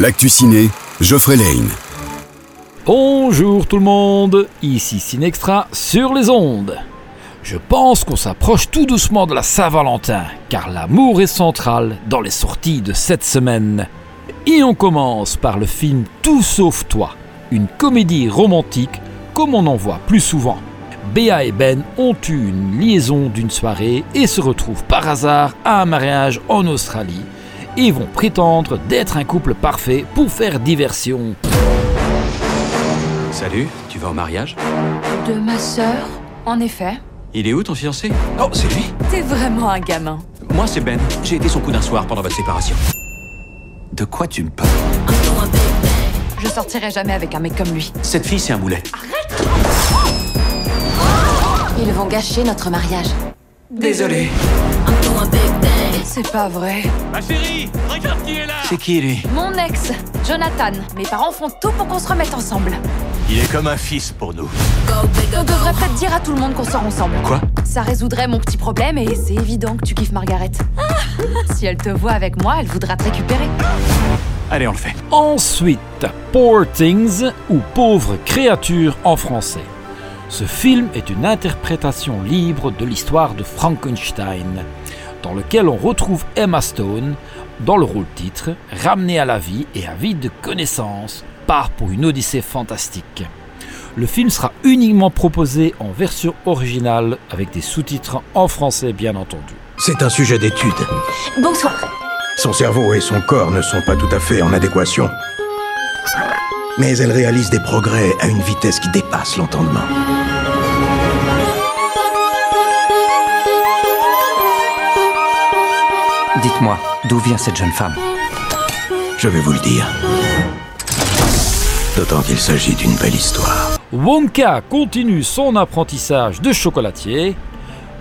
L'actu ciné, Geoffrey Lane. Bonjour tout le monde, ici Cinextra sur les ondes. Je pense qu'on s'approche tout doucement de la Saint-Valentin, car l'amour est central dans les sorties de cette semaine. Et on commence par le film Tout sauf toi, une comédie romantique comme on en voit plus souvent. Béa et Ben ont eu une liaison d'une soirée et se retrouvent par hasard à un mariage en Australie et vont prétendre d'être un couple parfait pour faire diversion. Salut, tu vas au mariage? De ma sœur, en effet. Il est où ton fiancé? Oh, c'est lui T'es vraiment un gamin. Moi, c'est Ben. J'ai été son coup d'un soir pendant votre séparation. De quoi tu me parles? Je sortirai jamais avec un mec comme lui. Cette fille, c'est un boulet. Ils vont gâcher notre mariage. Désolé. C'est pas vrai. C'est qui, lui Mon ex, Jonathan. Mes parents font tout pour qu'on se remette ensemble. Il est comme un fils pour nous. On devrait peut-être dire à tout le monde qu'on sort ensemble. Quoi Ça résoudrait mon petit problème et c'est évident que tu kiffes Margaret. Ah, si elle te voit avec moi, elle voudra te récupérer. Allez, on le fait. Ensuite, Poor Things ou Pauvre créature en français. Ce film est une interprétation libre de l'histoire de Frankenstein, dans lequel on retrouve Emma Stone dans le rôle titre, ramenée à la vie et avide de connaissances, part pour une odyssée fantastique. Le film sera uniquement proposé en version originale avec des sous-titres en français bien entendu. C'est un sujet d'étude. Bonsoir. Son cerveau et son corps ne sont pas tout à fait en adéquation. Mais elle réalise des progrès à une vitesse qui dépasse l'entendement. Dites-moi, d'où vient cette jeune femme Je vais vous le dire. D'autant qu'il s'agit d'une belle histoire. Wonka continue son apprentissage de chocolatier.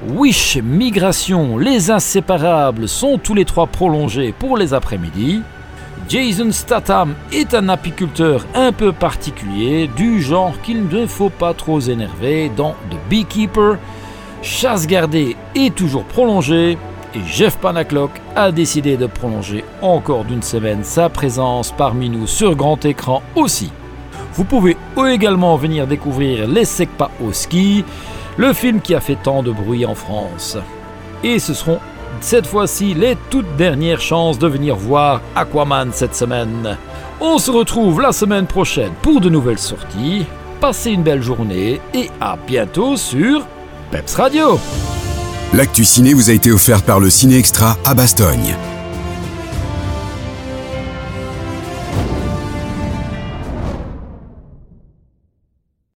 Wish, Migration, les inséparables sont tous les trois prolongés pour les après-midi. Jason Statham est un apiculteur un peu particulier, du genre qu'il ne faut pas trop énerver dans The Beekeeper. Chasse gardée est toujours prolongée et Jeff Panaclock a décidé de prolonger encore d'une semaine sa présence parmi nous sur grand écran aussi. Vous pouvez également venir découvrir Les Secpa au ski, le film qui a fait tant de bruit en France. Et ce seront cette fois-ci les toutes dernières chances de venir voir Aquaman cette semaine. On se retrouve la semaine prochaine pour de nouvelles sorties. Passez une belle journée et à bientôt sur Peps Radio. L'actu ciné vous a été offert par le Ciné Extra à Bastogne.